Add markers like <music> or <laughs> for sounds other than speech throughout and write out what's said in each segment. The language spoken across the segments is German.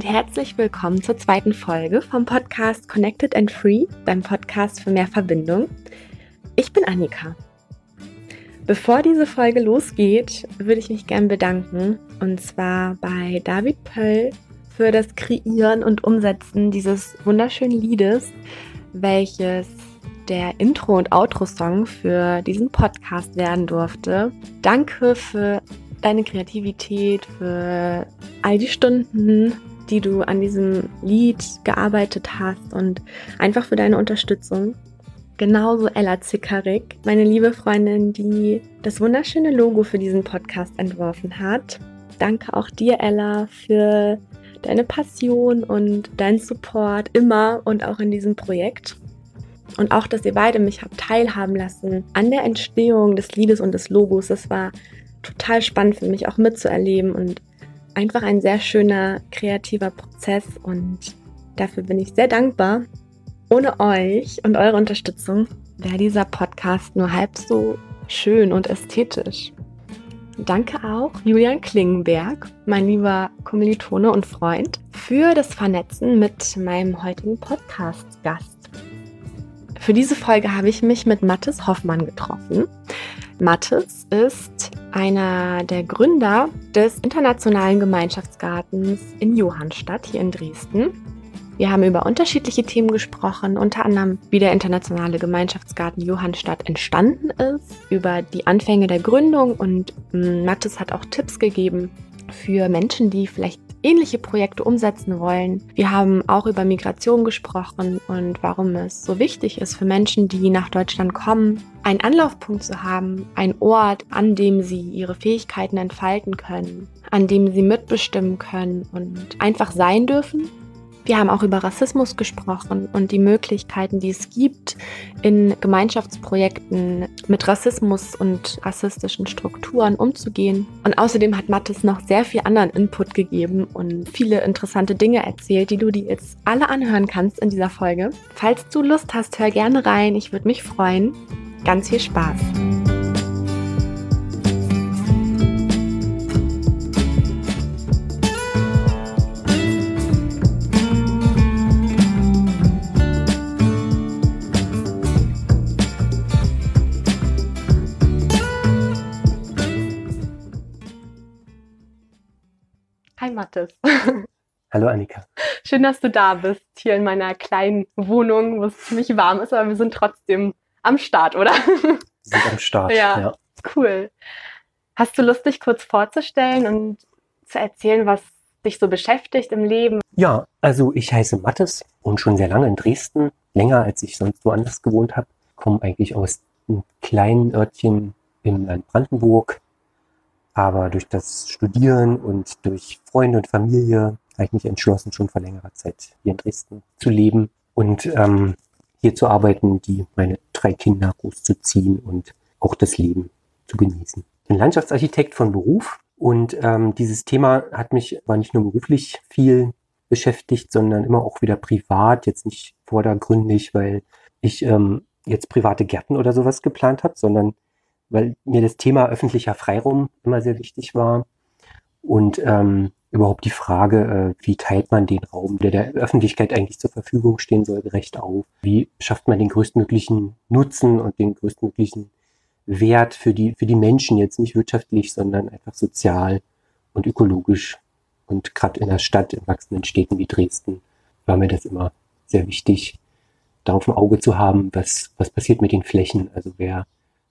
Und herzlich willkommen zur zweiten Folge vom Podcast Connected and Free, deinem Podcast für mehr Verbindung. Ich bin Annika. Bevor diese Folge losgeht, würde ich mich gern bedanken und zwar bei David Pöll für das Kreieren und Umsetzen dieses wunderschönen Liedes, welches der Intro- und Outro-Song für diesen Podcast werden durfte. Danke für deine Kreativität, für all die Stunden, die du an diesem Lied gearbeitet hast und einfach für deine Unterstützung. Genauso Ella Zickerig, meine liebe Freundin, die das wunderschöne Logo für diesen Podcast entworfen hat. Danke auch dir, Ella, für deine Passion und deinen Support immer und auch in diesem Projekt. Und auch, dass ihr beide mich habt teilhaben lassen an der Entstehung des Liedes und des Logos. Das war total spannend für mich auch mitzuerleben und einfach ein sehr schöner kreativer Prozess und dafür bin ich sehr dankbar. Ohne euch und eure Unterstützung wäre dieser Podcast nur halb so schön und ästhetisch. Danke auch Julian Klingenberg, mein lieber Kommilitone und Freund, für das Vernetzen mit meinem heutigen Podcast-Gast. Für diese Folge habe ich mich mit Mathis Hoffmann getroffen. Mathis ist einer der Gründer des Internationalen Gemeinschaftsgartens in Johannstadt hier in Dresden. Wir haben über unterschiedliche Themen gesprochen, unter anderem wie der Internationale Gemeinschaftsgarten Johannstadt entstanden ist, über die Anfänge der Gründung und hm, Mathis hat auch Tipps gegeben für Menschen, die vielleicht ähnliche Projekte umsetzen wollen. Wir haben auch über Migration gesprochen und warum es so wichtig ist für Menschen, die nach Deutschland kommen, einen Anlaufpunkt zu haben, ein Ort, an dem sie ihre Fähigkeiten entfalten können, an dem sie mitbestimmen können und einfach sein dürfen wir haben auch über Rassismus gesprochen und die Möglichkeiten, die es gibt, in Gemeinschaftsprojekten mit Rassismus und rassistischen Strukturen umzugehen. Und außerdem hat Mathis noch sehr viel anderen Input gegeben und viele interessante Dinge erzählt, die du dir jetzt alle anhören kannst in dieser Folge. Falls du Lust hast, hör gerne rein. Ich würde mich freuen. Ganz viel Spaß. Mattes. Hallo Annika. Schön, dass du da bist, hier in meiner kleinen Wohnung, wo es ziemlich warm ist, aber wir sind trotzdem am Start, oder? Wir sind am Start, ja. ja. Cool. Hast du Lust, dich kurz vorzustellen und zu erzählen, was dich so beschäftigt im Leben? Ja, also ich heiße Mattes und schon sehr lange in Dresden, länger als ich sonst woanders gewohnt habe. Komme eigentlich aus einem kleinen Örtchen im Land Brandenburg, aber durch das Studieren und durch Freunde und Familie habe ich mich entschlossen, schon vor längerer Zeit hier in Dresden zu leben und ähm, hier zu arbeiten, die meine drei Kinder großzuziehen und auch das Leben zu genießen. Ich bin Landschaftsarchitekt von Beruf und ähm, dieses Thema hat mich aber nicht nur beruflich viel beschäftigt, sondern immer auch wieder privat, jetzt nicht vordergründig, weil ich ähm, jetzt private Gärten oder sowas geplant habe, sondern weil mir das Thema öffentlicher Freiraum immer sehr wichtig war und ähm, überhaupt die Frage, äh, wie teilt man den Raum, der der Öffentlichkeit eigentlich zur Verfügung stehen soll, gerecht auf? Wie schafft man den größtmöglichen Nutzen und den größtmöglichen Wert für die, für die Menschen jetzt nicht wirtschaftlich, sondern einfach sozial und ökologisch. Und gerade in der Stadt, in wachsenden Städten wie Dresden, war mir das immer sehr wichtig, darauf ein Auge zu haben, was, was passiert mit den Flächen. Also wer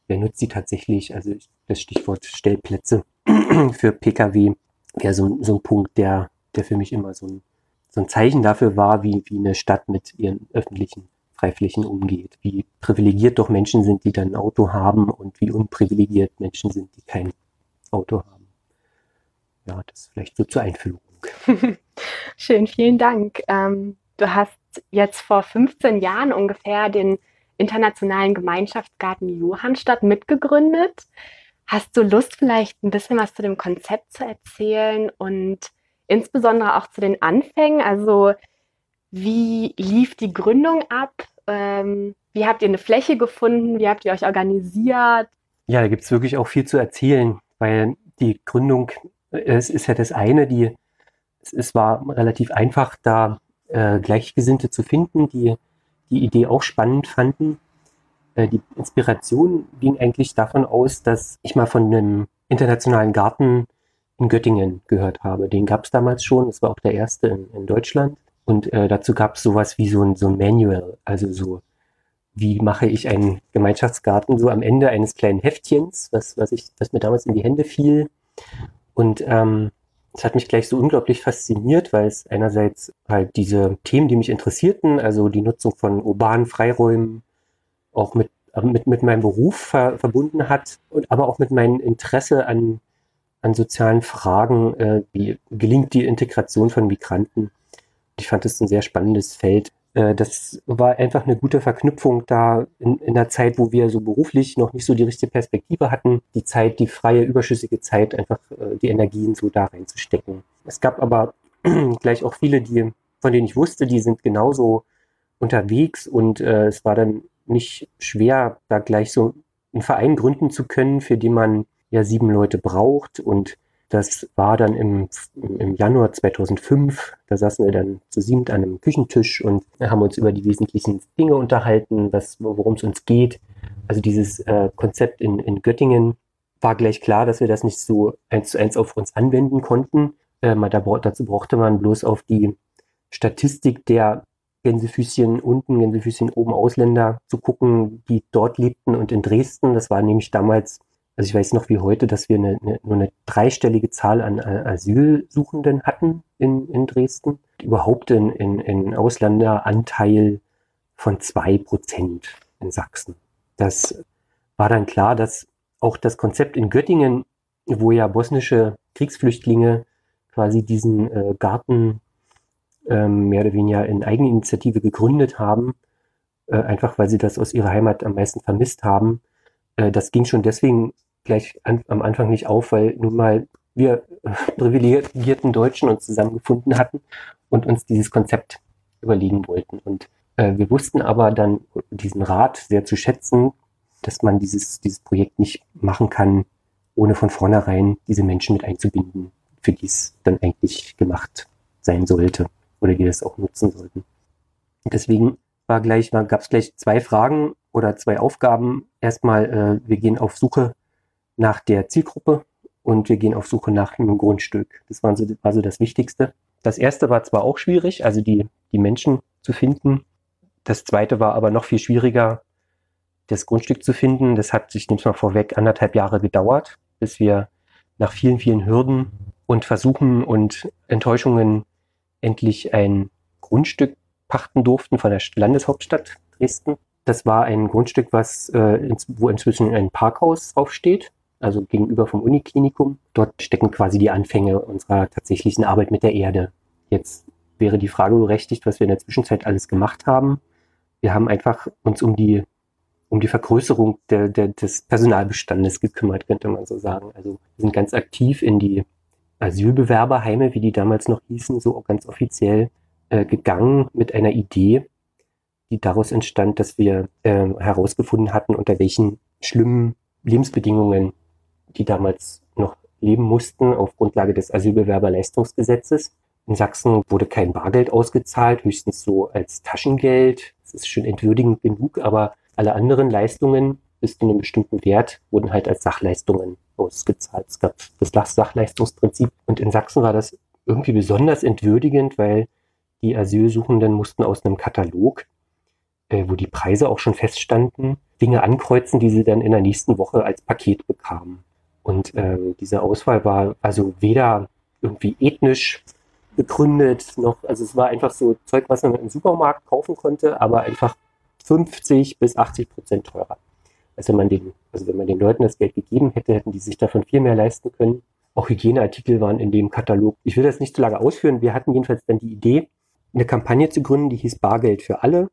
wer nutzt sie tatsächlich? Also das Stichwort Stellplätze <clears throat> für Pkw wäre so, so ein Punkt, der, der für mich immer so ein, so ein Zeichen dafür war, wie, wie eine Stadt mit ihren öffentlichen Freiflächen umgeht. Wie privilegiert doch Menschen sind, die dann ein Auto haben und wie unprivilegiert Menschen sind, die kein Auto haben. Ja, das vielleicht so zur Einführung. <laughs> Schön, vielen Dank. Ähm, du hast jetzt vor 15 Jahren ungefähr den Internationalen Gemeinschaftsgarten Johannstadt mitgegründet. Hast du Lust, vielleicht ein bisschen was zu dem Konzept zu erzählen und insbesondere auch zu den Anfängen? Also wie lief die Gründung ab? Ähm, wie habt ihr eine Fläche gefunden? Wie habt ihr euch organisiert? Ja, da gibt es wirklich auch viel zu erzählen, weil die Gründung, es ist ja das eine, die es, es war relativ einfach, da äh, Gleichgesinnte zu finden, die die Idee auch spannend fanden. Äh, die Inspiration ging eigentlich davon aus, dass ich mal von einem internationalen Garten in Göttingen gehört habe. Den gab es damals schon, es war auch der erste in, in Deutschland. Und äh, dazu gab es sowas wie so ein, so ein Manual, also so, wie mache ich einen Gemeinschaftsgarten, so am Ende eines kleinen Heftchens, was, was, ich, was mir damals in die Hände fiel. Und ähm, es hat mich gleich so unglaublich fasziniert, weil es einerseits halt diese Themen, die mich interessierten, also die Nutzung von urbanen Freiräumen, auch mit, äh, mit, mit meinem Beruf ver, verbunden hat und aber auch mit meinem Interesse an, an sozialen Fragen, äh, wie gelingt die Integration von Migranten. Ich fand es ein sehr spannendes Feld. Äh, das war einfach eine gute Verknüpfung da in, in der Zeit, wo wir so beruflich noch nicht so die richtige Perspektive hatten, die Zeit, die freie, überschüssige Zeit, einfach äh, die Energien so da reinzustecken. Es gab aber <clears throat> gleich auch viele, die, von denen ich wusste, die sind genauso unterwegs und äh, es war dann nicht schwer, da gleich so einen Verein gründen zu können, für den man ja sieben Leute braucht und das war dann im, im Januar 2005. Da saßen wir dann zu siebt an einem Küchentisch und haben uns über die wesentlichen Dinge unterhalten, worum es uns geht. Also dieses äh, Konzept in, in Göttingen war gleich klar, dass wir das nicht so eins zu eins auf uns anwenden konnten. Äh, da, dazu brauchte man bloß auf die Statistik der Gänsefüßchen unten, Gänsefüßchen oben Ausländer zu gucken, die dort lebten und in Dresden. Das war nämlich damals also ich weiß noch wie heute, dass wir eine, eine, nur eine dreistellige Zahl an äh, Asylsuchenden hatten in, in Dresden. Überhaupt in, in, in Ausländeranteil von zwei Prozent in Sachsen. Das war dann klar, dass auch das Konzept in Göttingen, wo ja bosnische Kriegsflüchtlinge quasi diesen äh, Garten ähm, mehr oder weniger in Eigeninitiative gegründet haben, äh, einfach weil sie das aus ihrer Heimat am meisten vermisst haben. Äh, das ging schon deswegen gleich an, am Anfang nicht auf, weil nun mal wir <laughs> privilegierten Deutschen uns zusammengefunden hatten und uns dieses Konzept überlegen wollten. Und äh, wir wussten aber dann diesen Rat sehr zu schätzen, dass man dieses, dieses Projekt nicht machen kann, ohne von vornherein diese Menschen mit einzubinden, für die es dann eigentlich gemacht sein sollte oder die das auch nutzen sollten. deswegen war gleich, gab es gleich zwei Fragen oder zwei Aufgaben. Erstmal, äh, wir gehen auf Suche nach der Zielgruppe und wir gehen auf Suche nach einem Grundstück. Das war so, war so das Wichtigste. Das erste war zwar auch schwierig, also die, die Menschen zu finden. Das zweite war aber noch viel schwieriger, das Grundstück zu finden. Das hat, ich nehme mal vorweg, anderthalb Jahre gedauert, bis wir nach vielen, vielen Hürden und Versuchen und Enttäuschungen endlich ein Grundstück pachten durften von der Landeshauptstadt Dresden. Das war ein Grundstück, was, äh, wo inzwischen ein Parkhaus draufsteht also gegenüber vom Uniklinikum. Dort stecken quasi die Anfänge unserer tatsächlichen Arbeit mit der Erde. Jetzt wäre die Frage berechtigt, was wir in der Zwischenzeit alles gemacht haben. Wir haben einfach uns um die, um die Vergrößerung der, der, des Personalbestandes gekümmert, könnte man so sagen. Also wir sind ganz aktiv in die Asylbewerberheime, wie die damals noch hießen, so ganz offiziell äh, gegangen mit einer Idee, die daraus entstand, dass wir äh, herausgefunden hatten, unter welchen schlimmen Lebensbedingungen die damals noch leben mussten auf Grundlage des Asylbewerberleistungsgesetzes. In Sachsen wurde kein Bargeld ausgezahlt, höchstens so als Taschengeld. Das ist schon entwürdigend genug, aber alle anderen Leistungen bis zu einem bestimmten Wert wurden halt als Sachleistungen ausgezahlt. Es gab das Sachleistungsprinzip und in Sachsen war das irgendwie besonders entwürdigend, weil die Asylsuchenden mussten aus einem Katalog, äh, wo die Preise auch schon feststanden, Dinge ankreuzen, die sie dann in der nächsten Woche als Paket bekamen. Und ähm, diese Auswahl war also weder irgendwie ethnisch begründet, noch, also es war einfach so Zeug, was man im Supermarkt kaufen konnte, aber einfach 50 bis 80 Prozent teurer. Also wenn man den, also wenn man den Leuten das Geld gegeben hätte, hätten die sich davon viel mehr leisten können. Auch Hygieneartikel waren in dem Katalog. Ich will das nicht zu lange ausführen. Wir hatten jedenfalls dann die Idee, eine Kampagne zu gründen, die hieß Bargeld für alle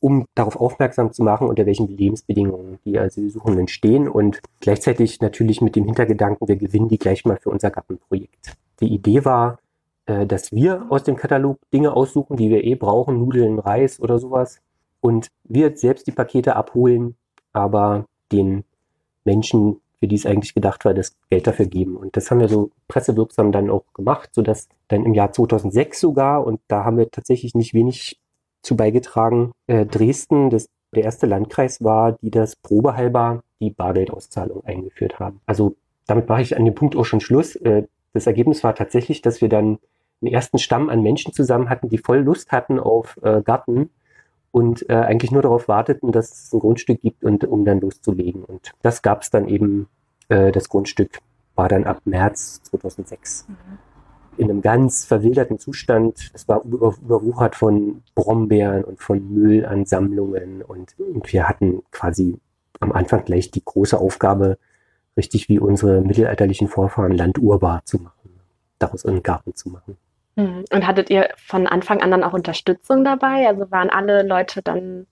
um darauf aufmerksam zu machen, unter welchen Lebensbedingungen die Asylsuchenden stehen und gleichzeitig natürlich mit dem Hintergedanken, wir gewinnen die gleich mal für unser Gartenprojekt. Die Idee war, äh, dass wir aus dem Katalog Dinge aussuchen, die wir eh brauchen, Nudeln, Reis oder sowas, und wir selbst die Pakete abholen, aber den Menschen für die es eigentlich gedacht war, das Geld dafür geben. Und das haben wir so pressewirksam dann auch gemacht, sodass dann im Jahr 2006 sogar, und da haben wir tatsächlich nicht wenig zu beigetragen, äh, Dresden, das der erste Landkreis war, die das probehalber die Bargeldauszahlung eingeführt haben. Also damit mache ich an dem Punkt auch schon Schluss. Äh, das Ergebnis war tatsächlich, dass wir dann einen ersten Stamm an Menschen zusammen hatten, die voll Lust hatten auf äh, Garten und äh, eigentlich nur darauf warteten, dass es ein Grundstück gibt und um dann loszulegen. Und das gab es dann eben, äh, das Grundstück war dann ab März 2006. Mhm. In einem ganz verwilderten Zustand. Es war über, überwuchert von Brombeeren und von Müllansammlungen und, und wir hatten quasi am Anfang gleich die große Aufgabe, richtig wie unsere mittelalterlichen Vorfahren Land urbar zu machen, daraus einen Garten zu machen. Mhm. Und hattet ihr von Anfang an dann auch Unterstützung dabei? Also waren alle Leute dann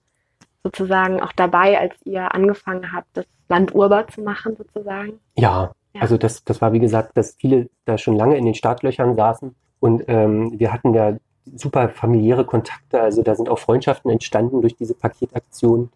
sozusagen auch dabei, als ihr angefangen habt, das Land urbar zu machen, sozusagen? Ja, ja. also das, das war wie gesagt, dass viele da schon lange in den Startlöchern saßen und ähm, wir hatten ja super familiäre Kontakte, also da sind auch Freundschaften entstanden durch diese Paketaktion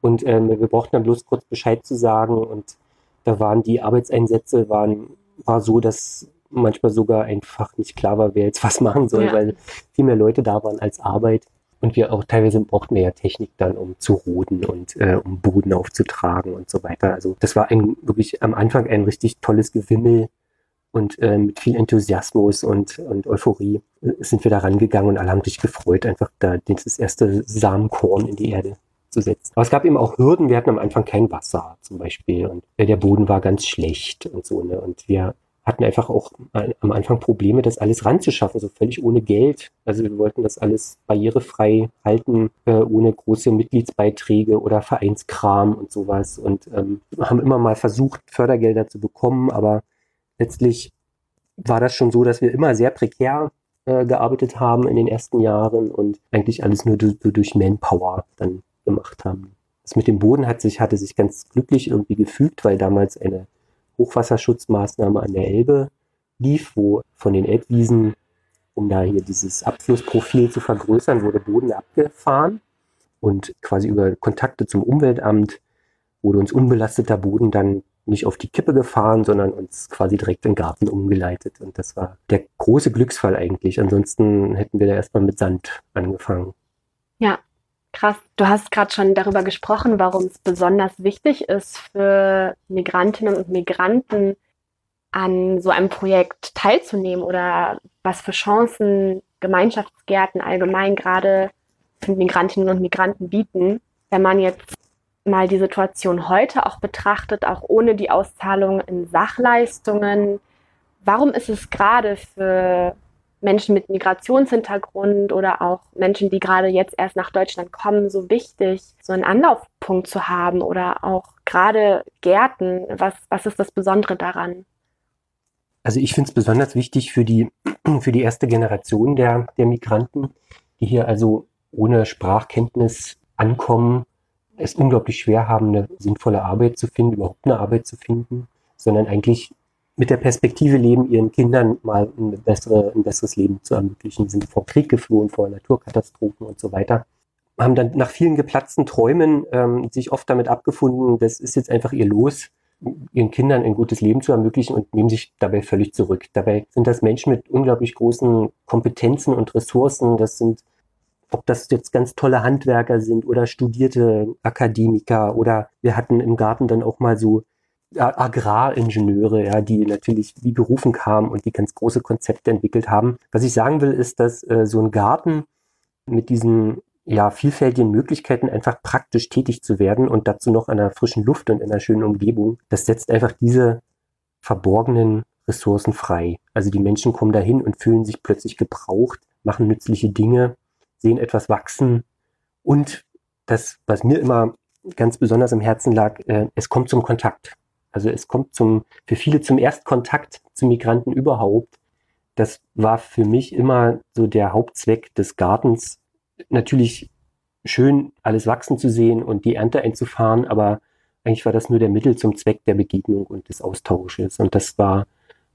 und ähm, wir brauchten dann bloß kurz Bescheid zu sagen und da waren die Arbeitseinsätze waren, war so, dass manchmal sogar einfach nicht klar war, wer jetzt was machen soll, ja. weil viel mehr Leute da waren als Arbeit. Und wir auch teilweise brauchten wir ja Technik dann, um zu roden und äh, um Boden aufzutragen und so weiter. Also das war ein wirklich am Anfang ein richtig tolles Gewimmel und äh, mit viel Enthusiasmus und, und Euphorie äh, sind wir da rangegangen und alle haben sich gefreut, einfach da das erste Samenkorn in die Erde zu setzen. Aber es gab eben auch Hürden. Wir hatten am Anfang kein Wasser zum Beispiel und äh, der Boden war ganz schlecht und so. Ne? Und wir hatten einfach auch am Anfang Probleme, das alles ranzuschaffen, so völlig ohne Geld. Also wir wollten das alles barrierefrei halten, äh, ohne große Mitgliedsbeiträge oder Vereinskram und sowas. Und ähm, haben immer mal versucht, Fördergelder zu bekommen, aber letztlich war das schon so, dass wir immer sehr prekär äh, gearbeitet haben in den ersten Jahren und eigentlich alles nur durch, durch Manpower dann gemacht haben. Das mit dem Boden hat sich, hatte sich ganz glücklich irgendwie gefügt, weil damals eine Hochwasserschutzmaßnahme an der Elbe lief, wo von den Elbwiesen, um da hier dieses Abflussprofil zu vergrößern, wurde Boden abgefahren und quasi über Kontakte zum Umweltamt wurde uns unbelasteter Boden dann nicht auf die Kippe gefahren, sondern uns quasi direkt in den Garten umgeleitet. Und das war der große Glücksfall eigentlich. Ansonsten hätten wir da erstmal mit Sand angefangen. Ja, Krass, du hast gerade schon darüber gesprochen, warum es besonders wichtig ist für Migrantinnen und Migranten an so einem Projekt teilzunehmen oder was für Chancen Gemeinschaftsgärten allgemein gerade für Migrantinnen und Migranten bieten. Wenn man jetzt mal die Situation heute auch betrachtet, auch ohne die Auszahlung in Sachleistungen, warum ist es gerade für Menschen mit Migrationshintergrund oder auch Menschen, die gerade jetzt erst nach Deutschland kommen, so wichtig, so einen Anlaufpunkt zu haben oder auch gerade Gärten. Was, was ist das Besondere daran? Also ich finde es besonders wichtig für die, <clears throat> für die erste Generation der, der Migranten, die hier also ohne Sprachkenntnis ankommen, es unglaublich schwer haben, eine sinnvolle Arbeit zu finden, überhaupt eine Arbeit zu finden, sondern eigentlich mit der Perspektive leben, ihren Kindern mal ein, bessere, ein besseres Leben zu ermöglichen. sind vor Krieg geflohen, vor Naturkatastrophen und so weiter. Haben dann nach vielen geplatzten Träumen ähm, sich oft damit abgefunden, das ist jetzt einfach ihr Los, ihren Kindern ein gutes Leben zu ermöglichen und nehmen sich dabei völlig zurück. Dabei sind das Menschen mit unglaublich großen Kompetenzen und Ressourcen. Das sind, ob das jetzt ganz tolle Handwerker sind oder studierte Akademiker oder wir hatten im Garten dann auch mal so Agraringenieure, ja, die natürlich wie berufen kamen und die ganz große Konzepte entwickelt haben. Was ich sagen will, ist, dass äh, so ein Garten mit diesen ja, vielfältigen Möglichkeiten einfach praktisch tätig zu werden und dazu noch an einer frischen Luft und in einer schönen Umgebung, das setzt einfach diese verborgenen Ressourcen frei. Also die Menschen kommen dahin und fühlen sich plötzlich gebraucht, machen nützliche Dinge, sehen etwas wachsen und das, was mir immer ganz besonders im Herzen lag, äh, es kommt zum Kontakt. Also es kommt zum, für viele zum Erstkontakt zu Migranten überhaupt. Das war für mich immer so der Hauptzweck des Gartens. Natürlich schön, alles wachsen zu sehen und die Ernte einzufahren, aber eigentlich war das nur der Mittel zum Zweck der Begegnung und des Austausches. Und das war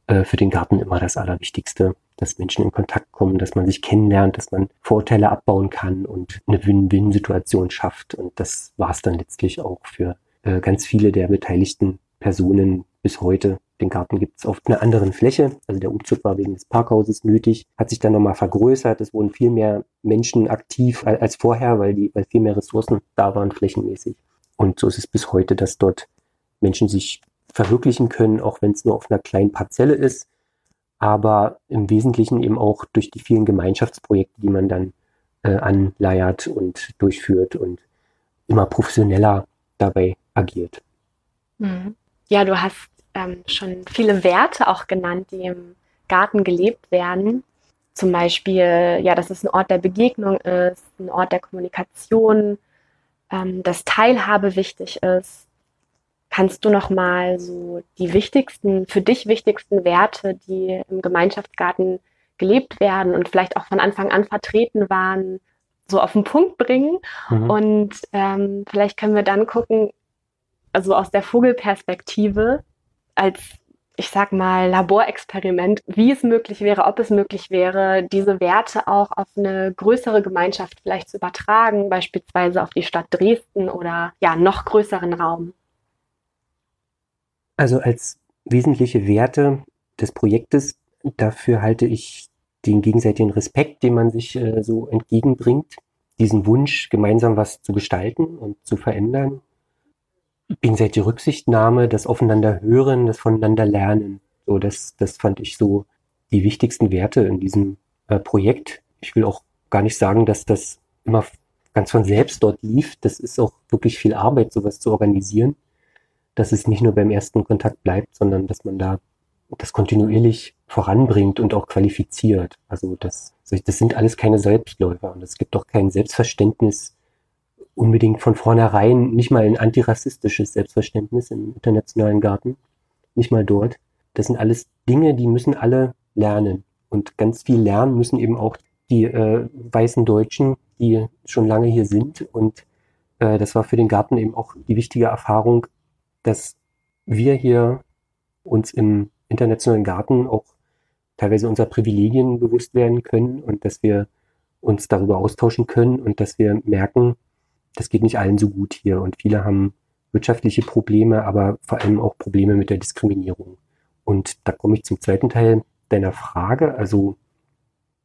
äh, für den Garten immer das Allerwichtigste, dass Menschen in Kontakt kommen, dass man sich kennenlernt, dass man Vorteile abbauen kann und eine Win-Win-Situation schafft. Und das war es dann letztlich auch für äh, ganz viele der Beteiligten Personen bis heute. Den Garten gibt es auf einer anderen Fläche. Also der Umzug war wegen des Parkhauses nötig, hat sich dann nochmal vergrößert. Es wurden viel mehr Menschen aktiv als vorher, weil, die, weil viel mehr Ressourcen da waren flächenmäßig. Und so ist es bis heute, dass dort Menschen sich verwirklichen können, auch wenn es nur auf einer kleinen Parzelle ist, aber im Wesentlichen eben auch durch die vielen Gemeinschaftsprojekte, die man dann äh, anleiert und durchführt und immer professioneller dabei agiert. Mhm. Ja, du hast ähm, schon viele Werte auch genannt, die im Garten gelebt werden. Zum Beispiel, ja, dass es ein Ort der Begegnung ist, ein Ort der Kommunikation, ähm, dass Teilhabe wichtig ist. Kannst du noch mal so die wichtigsten, für dich wichtigsten Werte, die im Gemeinschaftsgarten gelebt werden und vielleicht auch von Anfang an vertreten waren, so auf den Punkt bringen? Mhm. Und ähm, vielleicht können wir dann gucken, also aus der Vogelperspektive, als ich sag mal, Laborexperiment, wie es möglich wäre, ob es möglich wäre, diese Werte auch auf eine größere Gemeinschaft vielleicht zu übertragen, beispielsweise auf die Stadt Dresden oder ja, noch größeren Raum. Also als wesentliche Werte des Projektes, dafür halte ich den gegenseitigen Respekt, den man sich äh, so entgegenbringt, diesen Wunsch, gemeinsam was zu gestalten und zu verändern gegenseitige Rücksichtnahme, das Aufeinander hören, das voneinander lernen. So, das, das fand ich so die wichtigsten Werte in diesem äh, Projekt. Ich will auch gar nicht sagen, dass das immer ganz von selbst dort lief. Das ist auch wirklich viel Arbeit, sowas zu organisieren. Dass es nicht nur beim ersten Kontakt bleibt, sondern dass man da das kontinuierlich voranbringt und auch qualifiziert. Also das, das sind alles keine Selbstläufer und es gibt auch kein Selbstverständnis unbedingt von vornherein nicht mal ein antirassistisches Selbstverständnis im internationalen Garten. Nicht mal dort. Das sind alles Dinge, die müssen alle lernen. Und ganz viel lernen müssen eben auch die äh, weißen Deutschen, die schon lange hier sind. Und äh, das war für den Garten eben auch die wichtige Erfahrung, dass wir hier uns im internationalen Garten auch teilweise unserer Privilegien bewusst werden können und dass wir uns darüber austauschen können und dass wir merken, das geht nicht allen so gut hier und viele haben wirtschaftliche Probleme, aber vor allem auch Probleme mit der Diskriminierung. Und da komme ich zum zweiten Teil deiner Frage. Also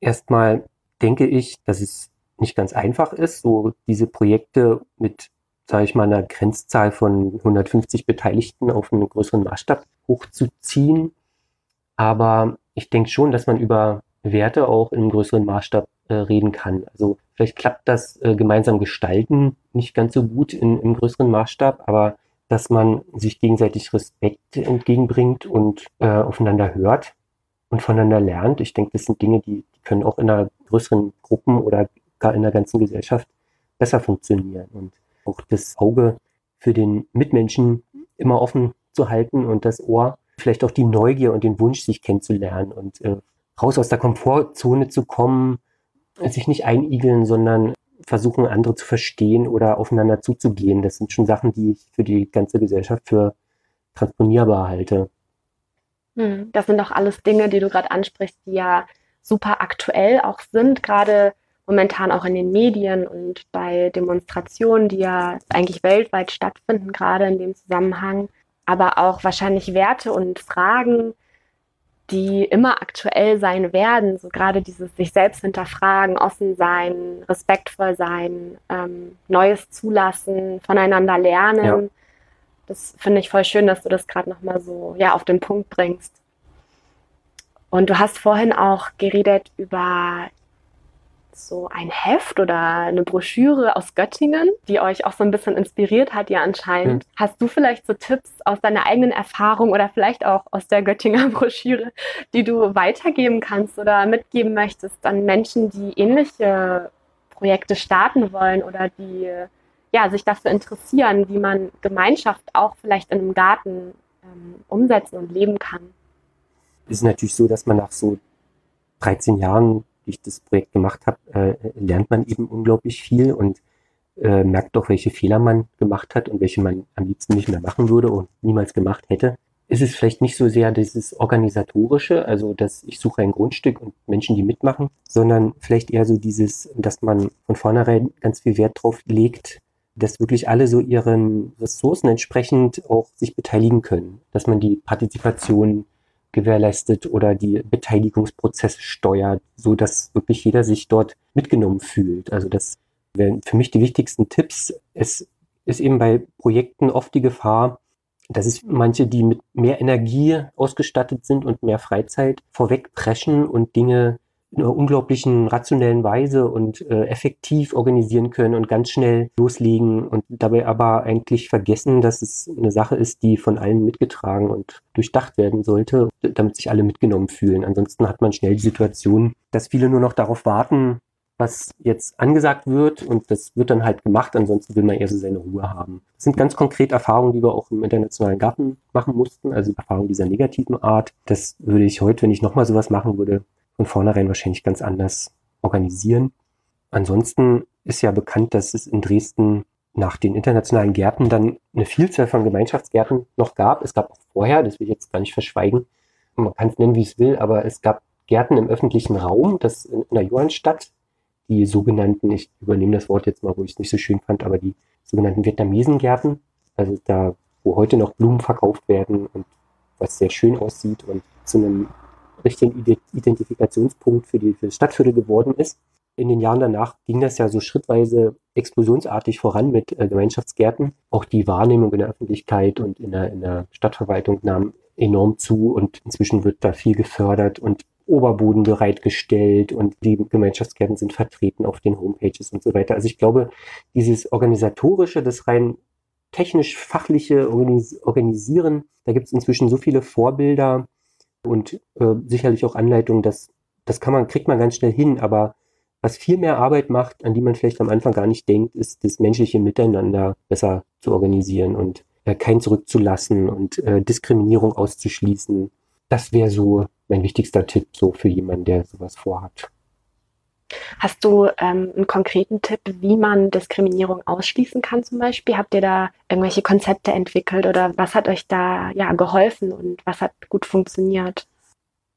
erstmal denke ich, dass es nicht ganz einfach ist, so diese Projekte mit, sage ich mal, einer Grenzzahl von 150 Beteiligten auf einen größeren Maßstab hochzuziehen. Aber ich denke schon, dass man über Werte auch in einem größeren Maßstab äh, reden kann. Also vielleicht klappt das äh, gemeinsam gestalten nicht ganz so gut in, im größeren Maßstab, aber dass man sich gegenseitig Respekt entgegenbringt und äh, aufeinander hört und voneinander lernt. Ich denke, das sind Dinge, die, die können auch in einer größeren Gruppen oder gar in der ganzen Gesellschaft besser funktionieren. Und auch das Auge für den Mitmenschen immer offen zu halten und das Ohr, vielleicht auch die Neugier und den Wunsch, sich kennenzulernen und äh, raus aus der Komfortzone zu kommen, sich nicht einigeln, sondern versuchen, andere zu verstehen oder aufeinander zuzugehen. Das sind schon Sachen, die ich für die ganze Gesellschaft für transponierbar halte. Hm, das sind doch alles Dinge, die du gerade ansprichst, die ja super aktuell auch sind, gerade momentan auch in den Medien und bei Demonstrationen, die ja eigentlich weltweit stattfinden, gerade in dem Zusammenhang, aber auch wahrscheinlich Werte und Fragen, die immer aktuell sein werden. So gerade dieses sich selbst hinterfragen, offen sein, respektvoll sein, ähm, Neues zulassen, voneinander lernen. Ja. Das finde ich voll schön, dass du das gerade nochmal so ja, auf den Punkt bringst. Und du hast vorhin auch geredet über so ein Heft oder eine Broschüre aus Göttingen, die euch auch so ein bisschen inspiriert hat, ja anscheinend. Mhm. Hast du vielleicht so Tipps aus deiner eigenen Erfahrung oder vielleicht auch aus der Göttinger <laughs> Broschüre, die du weitergeben kannst oder mitgeben möchtest an Menschen, die ähnliche Projekte starten wollen oder die ja, sich dafür interessieren, wie man Gemeinschaft auch vielleicht in einem Garten ähm, umsetzen und leben kann? Es ist natürlich so, dass man nach so 13 Jahren ich das Projekt gemacht habe, äh, lernt man eben unglaublich viel und äh, merkt auch, welche Fehler man gemacht hat und welche man am liebsten nicht mehr machen würde und niemals gemacht hätte. Ist es vielleicht nicht so sehr dieses organisatorische, also dass ich suche ein Grundstück und Menschen, die mitmachen, sondern vielleicht eher so dieses, dass man von vornherein ganz viel Wert drauf legt, dass wirklich alle so ihren Ressourcen entsprechend auch sich beteiligen können, dass man die Partizipation gewährleistet oder die Beteiligungsprozesse steuert, so dass wirklich jeder sich dort mitgenommen fühlt. Also das wären für mich die wichtigsten Tipps. Es ist eben bei Projekten oft die Gefahr, dass es manche, die mit mehr Energie ausgestattet sind und mehr Freizeit vorwegpreschen und Dinge in einer unglaublichen rationellen Weise und äh, effektiv organisieren können und ganz schnell loslegen und dabei aber eigentlich vergessen, dass es eine Sache ist, die von allen mitgetragen und durchdacht werden sollte, damit sich alle mitgenommen fühlen. Ansonsten hat man schnell die Situation, dass viele nur noch darauf warten, was jetzt angesagt wird und das wird dann halt gemacht, ansonsten will man eher so seine Ruhe haben. Das sind ganz konkret Erfahrungen, die wir auch im internationalen Garten machen mussten, also Erfahrungen dieser negativen Art. Das würde ich heute, wenn ich nochmal sowas machen würde, von vornherein wahrscheinlich ganz anders organisieren. Ansonsten ist ja bekannt, dass es in Dresden nach den internationalen Gärten dann eine Vielzahl von Gemeinschaftsgärten noch gab. Es gab auch vorher, das will ich jetzt gar nicht verschweigen, man kann es nennen, wie es will, aber es gab Gärten im öffentlichen Raum, das in, der Johannstadt, die sogenannten, ich übernehme das Wort jetzt mal, wo ich es nicht so schön fand, aber die sogenannten Vietnamesengärten, also da, wo heute noch Blumen verkauft werden und was sehr schön aussieht und zu einem richtigen Identifikationspunkt für, die, für das Stadtviertel geworden ist. In den Jahren danach ging das ja so schrittweise explosionsartig voran mit äh, Gemeinschaftsgärten. Auch die Wahrnehmung in der Öffentlichkeit und in der, in der Stadtverwaltung nahm enorm zu und inzwischen wird da viel gefördert und Oberboden bereitgestellt und die Gemeinschaftsgärten sind vertreten auf den Homepages und so weiter. Also ich glaube, dieses organisatorische, das rein technisch-fachliche Organisieren, da gibt es inzwischen so viele Vorbilder, und äh, sicherlich auch Anleitungen, dass das kann man, kriegt man ganz schnell hin, aber was viel mehr Arbeit macht, an die man vielleicht am Anfang gar nicht denkt, ist das menschliche Miteinander besser zu organisieren und äh, kein zurückzulassen und äh, Diskriminierung auszuschließen. Das wäre so mein wichtigster Tipp so für jemanden, der sowas vorhat. Hast du ähm, einen konkreten Tipp, wie man Diskriminierung ausschließen kann zum Beispiel? Habt ihr da irgendwelche Konzepte entwickelt oder was hat euch da ja geholfen und was hat gut funktioniert?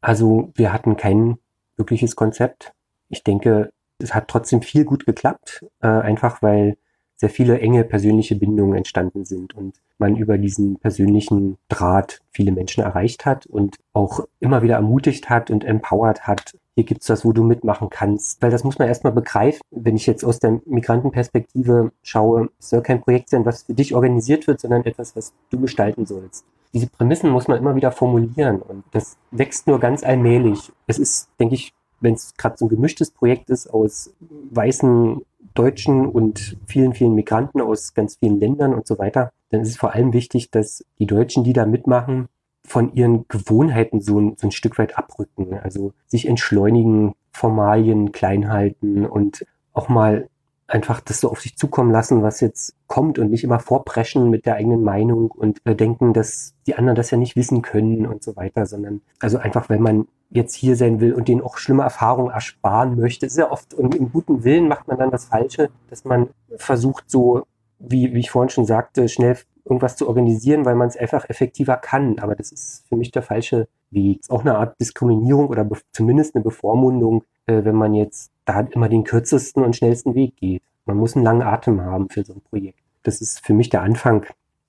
Also wir hatten kein wirkliches Konzept. Ich denke, es hat trotzdem viel gut geklappt, äh, einfach weil sehr viele enge persönliche Bindungen entstanden sind und man über diesen persönlichen Draht viele Menschen erreicht hat und auch immer wieder ermutigt hat und empowert hat, hier gibt's was, wo du mitmachen kannst. Weil das muss man erstmal begreifen. Wenn ich jetzt aus der Migrantenperspektive schaue, es soll kein Projekt sein, was für dich organisiert wird, sondern etwas, was du gestalten sollst. Diese Prämissen muss man immer wieder formulieren und das wächst nur ganz allmählich. Es ist, denke ich, wenn es gerade so ein gemischtes Projekt ist aus weißen Deutschen und vielen, vielen Migranten aus ganz vielen Ländern und so weiter, dann ist es vor allem wichtig, dass die Deutschen, die da mitmachen, von ihren Gewohnheiten so ein, so ein Stück weit abrücken. Also sich entschleunigen, Formalien klein halten und auch mal einfach das so auf sich zukommen lassen, was jetzt kommt und nicht immer vorpreschen mit der eigenen Meinung und äh, denken, dass die anderen das ja nicht wissen können und so weiter, sondern also einfach, wenn man jetzt hier sein will und denen auch schlimme Erfahrungen ersparen möchte, ja oft und im guten Willen macht man dann das Falsche, dass man versucht so, wie, wie ich vorhin schon sagte, schnell irgendwas zu organisieren, weil man es einfach effektiver kann. Aber das ist für mich der falsche Weg. ist auch eine Art Diskriminierung oder zumindest eine Bevormundung, äh, wenn man jetzt da immer den kürzesten und schnellsten Weg geht. Man muss einen langen Atem haben für so ein Projekt. Das ist für mich der Anfang,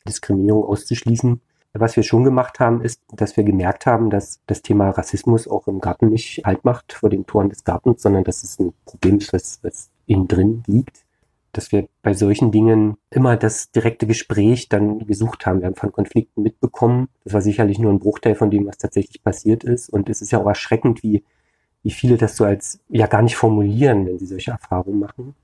Diskriminierung auszuschließen. Was wir schon gemacht haben, ist, dass wir gemerkt haben, dass das Thema Rassismus auch im Garten nicht halt macht vor den Toren des Gartens, sondern dass es ein Problem ist, was, was innen drin liegt dass wir bei solchen Dingen immer das direkte Gespräch dann gesucht haben. Wir haben von Konflikten mitbekommen. Das war sicherlich nur ein Bruchteil von dem, was tatsächlich passiert ist. Und es ist ja auch erschreckend, wie, wie viele das so als ja gar nicht formulieren, wenn sie solche Erfahrungen machen.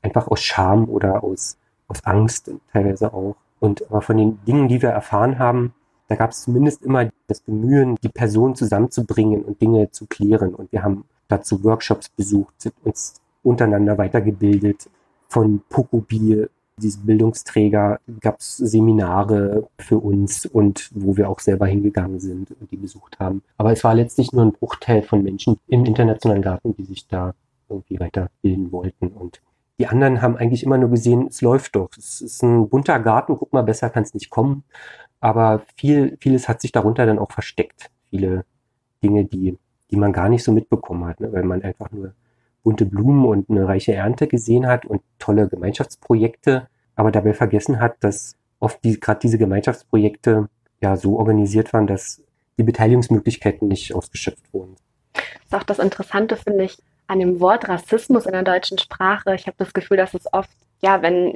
Einfach aus Scham oder aus, aus Angst teilweise auch. Und aber von den Dingen, die wir erfahren haben, da gab es zumindest immer das Bemühen, die Person zusammenzubringen und Dinge zu klären. Und wir haben dazu Workshops besucht, sind uns untereinander weitergebildet, von Pokobi, diesem Bildungsträger, gab es Seminare für uns und wo wir auch selber hingegangen sind und die besucht haben. Aber es war letztlich nur ein Bruchteil von Menschen im internationalen Garten, die sich da irgendwie weiterbilden wollten. Und die anderen haben eigentlich immer nur gesehen, es läuft doch. Es ist ein bunter Garten, guck mal, besser kann es nicht kommen. Aber viel, vieles hat sich darunter dann auch versteckt. Viele Dinge, die, die man gar nicht so mitbekommen hat, ne? weil man einfach nur bunte Blumen und eine reiche Ernte gesehen hat und tolle Gemeinschaftsprojekte. aber dabei vergessen hat, dass oft die, gerade diese Gemeinschaftsprojekte ja so organisiert waren, dass die Beteiligungsmöglichkeiten nicht ausgeschöpft wurden. Das ist auch das Interessante, finde ich, an dem Wort Rassismus in der deutschen Sprache. Ich habe das Gefühl, dass es oft, ja, wenn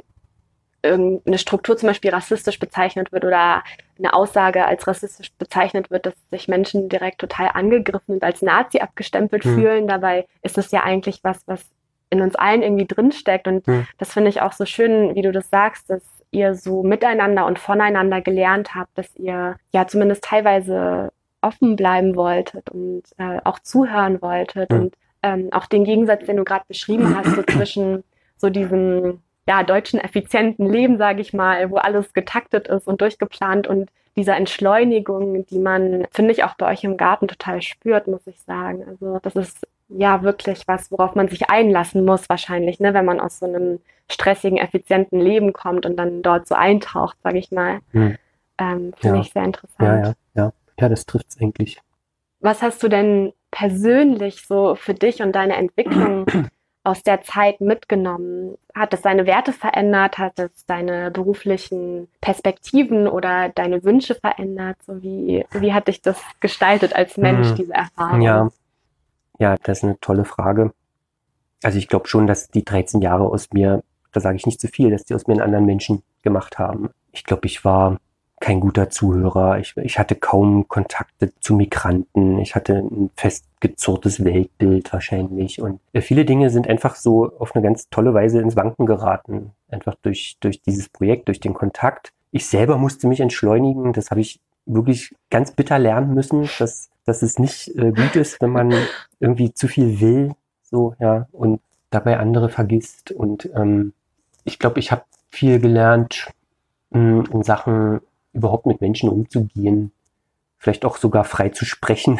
irgendeine Struktur zum Beispiel rassistisch bezeichnet wird oder eine Aussage als rassistisch bezeichnet wird, dass sich Menschen direkt total angegriffen und als Nazi abgestempelt hm. fühlen. Dabei ist es ja eigentlich was, was in uns allen irgendwie drinsteckt. Und hm. das finde ich auch so schön, wie du das sagst, dass ihr so miteinander und voneinander gelernt habt, dass ihr ja zumindest teilweise offen bleiben wolltet und äh, auch zuhören wolltet hm. und ähm, auch den Gegensatz, den du gerade beschrieben hast, so <clears throat> zwischen so diesem ja, deutschen effizienten Leben, sage ich mal, wo alles getaktet ist und durchgeplant und dieser Entschleunigung, die man, finde ich, auch bei euch im Garten total spürt, muss ich sagen. Also das ist ja wirklich was, worauf man sich einlassen muss wahrscheinlich, ne, wenn man aus so einem stressigen, effizienten Leben kommt und dann dort so eintaucht, sage ich mal. Hm. Ähm, finde ja. ich sehr interessant. Ja, ja, ja. Ja, das trifft es eigentlich. Was hast du denn persönlich so für dich und deine Entwicklung aus der Zeit mitgenommen? Hat es deine Werte verändert? Hat es deine beruflichen Perspektiven oder deine Wünsche verändert? So wie, wie hat dich das gestaltet als Mensch, mhm. diese Erfahrung? Ja. ja, das ist eine tolle Frage. Also ich glaube schon, dass die 13 Jahre aus mir, da sage ich nicht zu viel, dass die aus mir einen anderen Menschen gemacht haben. Ich glaube, ich war kein guter Zuhörer. Ich, ich hatte kaum Kontakte zu Migranten. Ich hatte ein festgezurrtes Weltbild wahrscheinlich. Und viele Dinge sind einfach so auf eine ganz tolle Weise ins Wanken geraten. Einfach durch, durch dieses Projekt, durch den Kontakt. Ich selber musste mich entschleunigen. Das habe ich wirklich ganz bitter lernen müssen, dass, dass es nicht äh, gut ist, wenn man irgendwie zu viel will. So, ja, und dabei andere vergisst. Und ähm, ich glaube, ich habe viel gelernt hm, in Sachen überhaupt mit Menschen umzugehen, vielleicht auch sogar frei zu sprechen.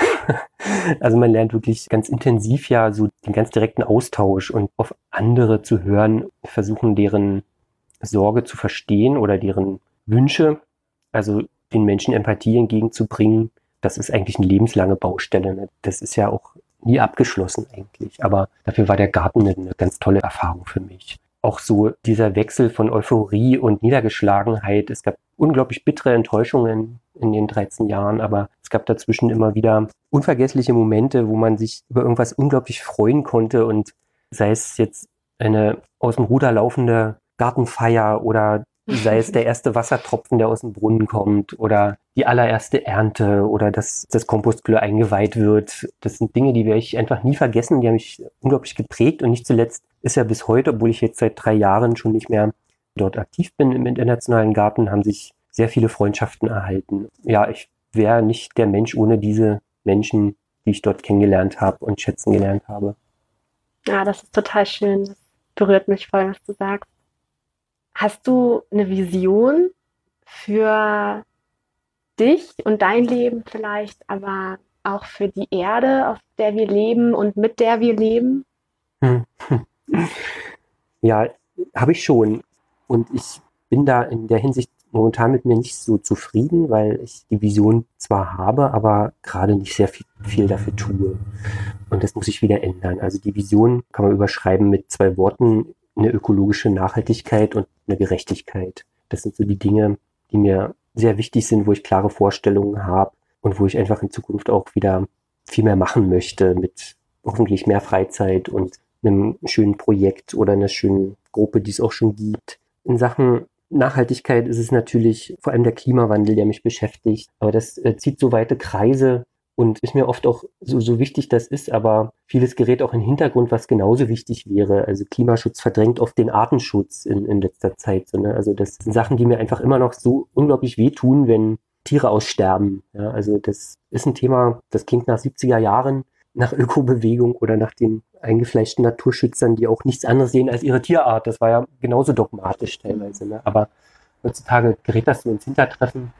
<laughs> also man lernt wirklich ganz intensiv ja so den ganz direkten Austausch und auf andere zu hören, versuchen deren Sorge zu verstehen oder deren Wünsche, also den Menschen Empathie entgegenzubringen. Das ist eigentlich eine lebenslange Baustelle. Ne? Das ist ja auch nie abgeschlossen eigentlich. Aber dafür war der Garten eine, eine ganz tolle Erfahrung für mich auch so dieser Wechsel von Euphorie und Niedergeschlagenheit. Es gab unglaublich bittere Enttäuschungen in den 13 Jahren, aber es gab dazwischen immer wieder unvergessliche Momente, wo man sich über irgendwas unglaublich freuen konnte und sei es jetzt eine aus dem Ruder laufende Gartenfeier oder sei es der <laughs> erste Wassertropfen, der aus dem Brunnen kommt oder die allererste Ernte oder dass das Kompostglück eingeweiht wird. Das sind Dinge, die werde ich einfach nie vergessen. Die haben mich unglaublich geprägt und nicht zuletzt ist ja bis heute, obwohl ich jetzt seit drei Jahren schon nicht mehr dort aktiv bin im internationalen Garten, haben sich sehr viele Freundschaften erhalten. Ja, ich wäre nicht der Mensch ohne diese Menschen, die ich dort kennengelernt habe und schätzen gelernt habe. Ja, das ist total schön. Das berührt mich voll, was du sagst. Hast du eine Vision für dich und dein Leben vielleicht, aber auch für die Erde, auf der wir leben und mit der wir leben? Hm. <laughs> Ja, habe ich schon. Und ich bin da in der Hinsicht momentan mit mir nicht so zufrieden, weil ich die Vision zwar habe, aber gerade nicht sehr viel, viel, dafür tue. Und das muss ich wieder ändern. Also die Vision kann man überschreiben mit zwei Worten, eine ökologische Nachhaltigkeit und eine Gerechtigkeit. Das sind so die Dinge, die mir sehr wichtig sind, wo ich klare Vorstellungen habe und wo ich einfach in Zukunft auch wieder viel mehr machen möchte mit hoffentlich mehr Freizeit und einem schönen Projekt oder einer schönen Gruppe, die es auch schon gibt. In Sachen Nachhaltigkeit ist es natürlich vor allem der Klimawandel, der mich beschäftigt. Aber das äh, zieht so weite Kreise und ist mir oft auch so, so wichtig das ist, aber vieles gerät auch in den Hintergrund, was genauso wichtig wäre. Also Klimaschutz verdrängt oft den Artenschutz in, in letzter Zeit. So, ne? Also das sind Sachen, die mir einfach immer noch so unglaublich wehtun, wenn Tiere aussterben. Ja? Also das ist ein Thema, das klingt nach 70er Jahren, nach Ökobewegung oder nach den eingefleischten Naturschützern, die auch nichts anderes sehen als ihre Tierart. Das war ja genauso dogmatisch teilweise. Ne? Aber heutzutage gerät das so ins Hintertreffen.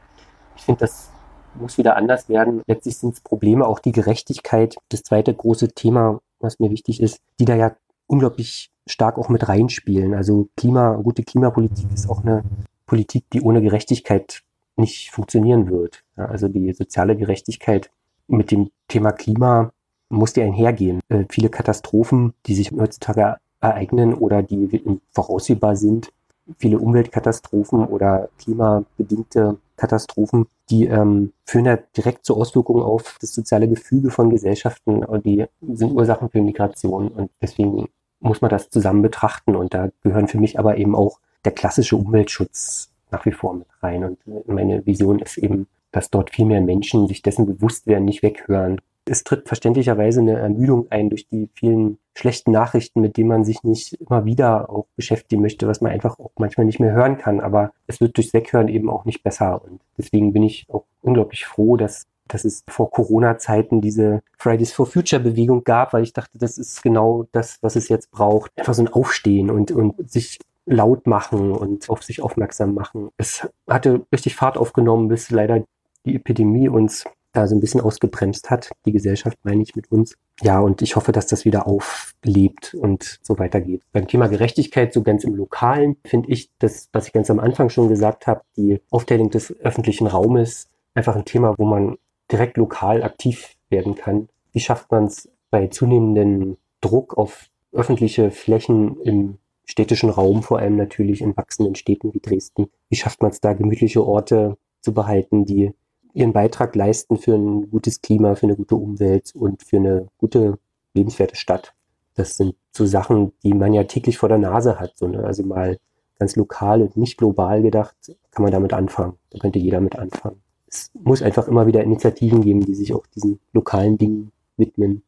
Ich finde, das muss wieder anders werden. Letztlich sind es Probleme, auch die Gerechtigkeit. Das zweite große Thema, was mir wichtig ist, die da ja unglaublich stark auch mit reinspielen. Also Klima, gute Klimapolitik ist auch eine Politik, die ohne Gerechtigkeit nicht funktionieren wird. Ja, also die soziale Gerechtigkeit mit dem Thema Klima muss die einhergehen. Äh, viele Katastrophen, die sich heutzutage ereignen oder die voraussehbar sind, viele Umweltkatastrophen oder klimabedingte Katastrophen, die ähm, führen ja direkt zu Auswirkungen auf das soziale Gefüge von Gesellschaften und die sind Ursachen für Migration. Und deswegen muss man das zusammen betrachten. Und da gehören für mich aber eben auch der klassische Umweltschutz nach wie vor mit rein. Und meine Vision ist eben, dass dort viel mehr Menschen sich dessen bewusst werden, nicht weghören, es tritt verständlicherweise eine Ermüdung ein durch die vielen schlechten Nachrichten, mit denen man sich nicht immer wieder auch beschäftigen möchte, was man einfach auch manchmal nicht mehr hören kann. Aber es wird durchs Weghören eben auch nicht besser. Und deswegen bin ich auch unglaublich froh, dass dass es vor Corona-Zeiten diese Fridays for Future Bewegung gab, weil ich dachte, das ist genau das, was es jetzt braucht. Einfach so ein Aufstehen und, und sich laut machen und auf sich aufmerksam machen. Es hatte richtig Fahrt aufgenommen, bis leider die Epidemie uns da so ein bisschen ausgebremst hat. Die Gesellschaft meine ich mit uns. Ja, und ich hoffe, dass das wieder auflebt und so weitergeht. Beim Thema Gerechtigkeit, so ganz im Lokalen, finde ich das, was ich ganz am Anfang schon gesagt habe, die Aufteilung des öffentlichen Raumes einfach ein Thema, wo man direkt lokal aktiv werden kann. Wie schafft man es bei zunehmendem Druck auf öffentliche Flächen im städtischen Raum, vor allem natürlich in wachsenden Städten wie Dresden, wie schafft man es da, gemütliche Orte zu behalten, die ihren Beitrag leisten für ein gutes Klima, für eine gute Umwelt und für eine gute, lebenswerte Stadt. Das sind so Sachen, die man ja täglich vor der Nase hat. So, ne? Also mal ganz lokal und nicht global gedacht, kann man damit anfangen. Da könnte jeder mit anfangen. Es muss einfach immer wieder Initiativen geben, die sich auch diesen lokalen Dingen widmen.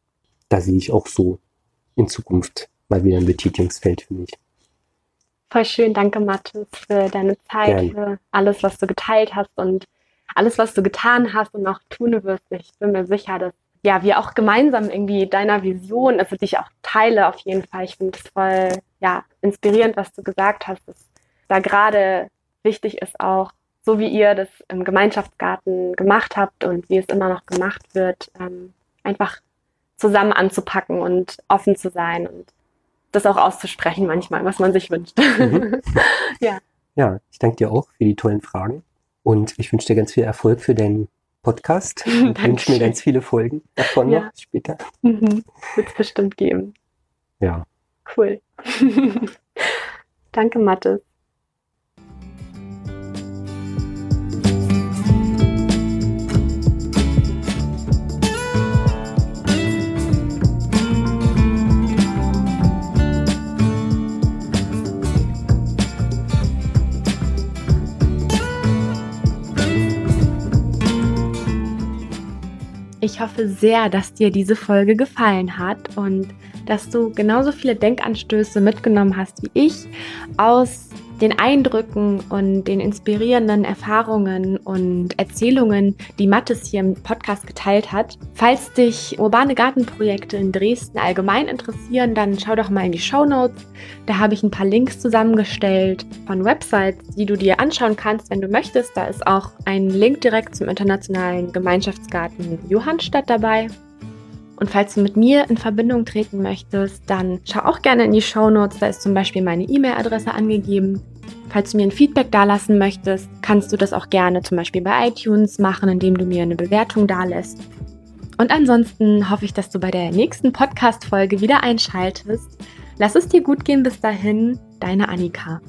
Da sehe ich auch so in Zukunft mal wieder ein Betätigungsfeld für mich. Voll schön, danke Mathis für deine Zeit, Gerne. für alles, was du geteilt hast und alles, was du getan hast und noch tun wirst, ich bin mir sicher, dass ja, wir auch gemeinsam irgendwie deiner Vision, also dich auch teile auf jeden Fall. Ich finde es voll, ja, inspirierend, was du gesagt hast, dass da gerade wichtig ist auch, so wie ihr das im Gemeinschaftsgarten gemacht habt und wie es immer noch gemacht wird, ähm, einfach zusammen anzupacken und offen zu sein und das auch auszusprechen manchmal, was man sich wünscht. Mhm. <laughs> ja. Ja, ich danke dir auch für die tollen Fragen. Und ich wünsche dir ganz viel Erfolg für deinen Podcast. <laughs> Ich wünsche mir ganz viele Folgen davon ja. noch später. Mhm. Wird es bestimmt geben. Ja. Cool. <laughs> Danke, Mathis. Ich hoffe sehr, dass dir diese Folge gefallen hat und dass du genauso viele Denkanstöße mitgenommen hast wie ich aus den Eindrücken und den inspirierenden Erfahrungen und Erzählungen, die Mattes hier im Podcast geteilt hat. Falls dich urbane Gartenprojekte in Dresden allgemein interessieren, dann schau doch mal in die Show Notes. Da habe ich ein paar Links zusammengestellt von Websites, die du dir anschauen kannst, wenn du möchtest. Da ist auch ein Link direkt zum internationalen Gemeinschaftsgarten Johannstadt dabei. Und falls du mit mir in Verbindung treten möchtest, dann schau auch gerne in die Show Notes. Da ist zum Beispiel meine E-Mail-Adresse angegeben. Falls du mir ein Feedback dalassen möchtest, kannst du das auch gerne zum Beispiel bei iTunes machen, indem du mir eine Bewertung dalässt. Und ansonsten hoffe ich, dass du bei der nächsten Podcast-Folge wieder einschaltest. Lass es dir gut gehen bis dahin, deine Annika.